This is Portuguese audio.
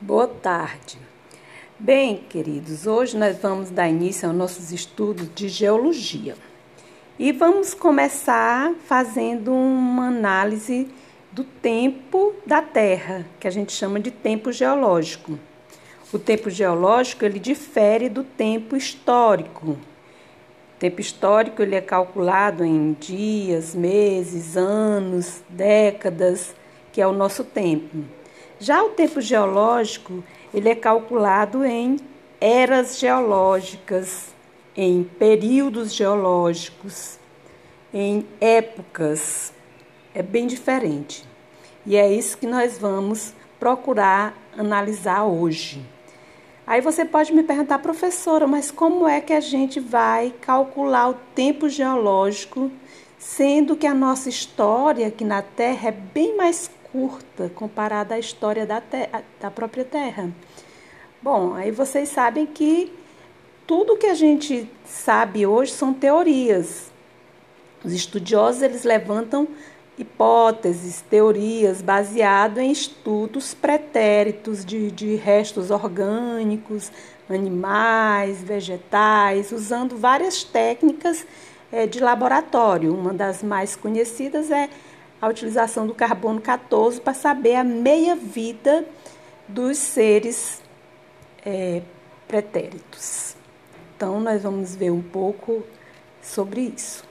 Boa tarde. Bem, queridos, hoje nós vamos dar início aos nossos estudos de geologia. E vamos começar fazendo uma análise do tempo da Terra, que a gente chama de tempo geológico. O tempo geológico, ele difere do tempo histórico. O tempo histórico, ele é calculado em dias, meses, anos, décadas, que é o nosso tempo. Já o tempo geológico, ele é calculado em eras geológicas, em períodos geológicos, em épocas. É bem diferente. E é isso que nós vamos procurar analisar hoje. Aí você pode me perguntar, professora, mas como é que a gente vai calcular o tempo geológico, sendo que a nossa história aqui na Terra é bem mais curta comparada à história da, da própria Terra. Bom, aí vocês sabem que tudo que a gente sabe hoje são teorias. Os estudiosos eles levantam hipóteses, teorias baseadas em estudos pretéritos de, de restos orgânicos, animais, vegetais, usando várias técnicas é, de laboratório. Uma das mais conhecidas é a utilização do carbono 14 para saber a meia-vida dos seres é, pretéritos. Então, nós vamos ver um pouco sobre isso.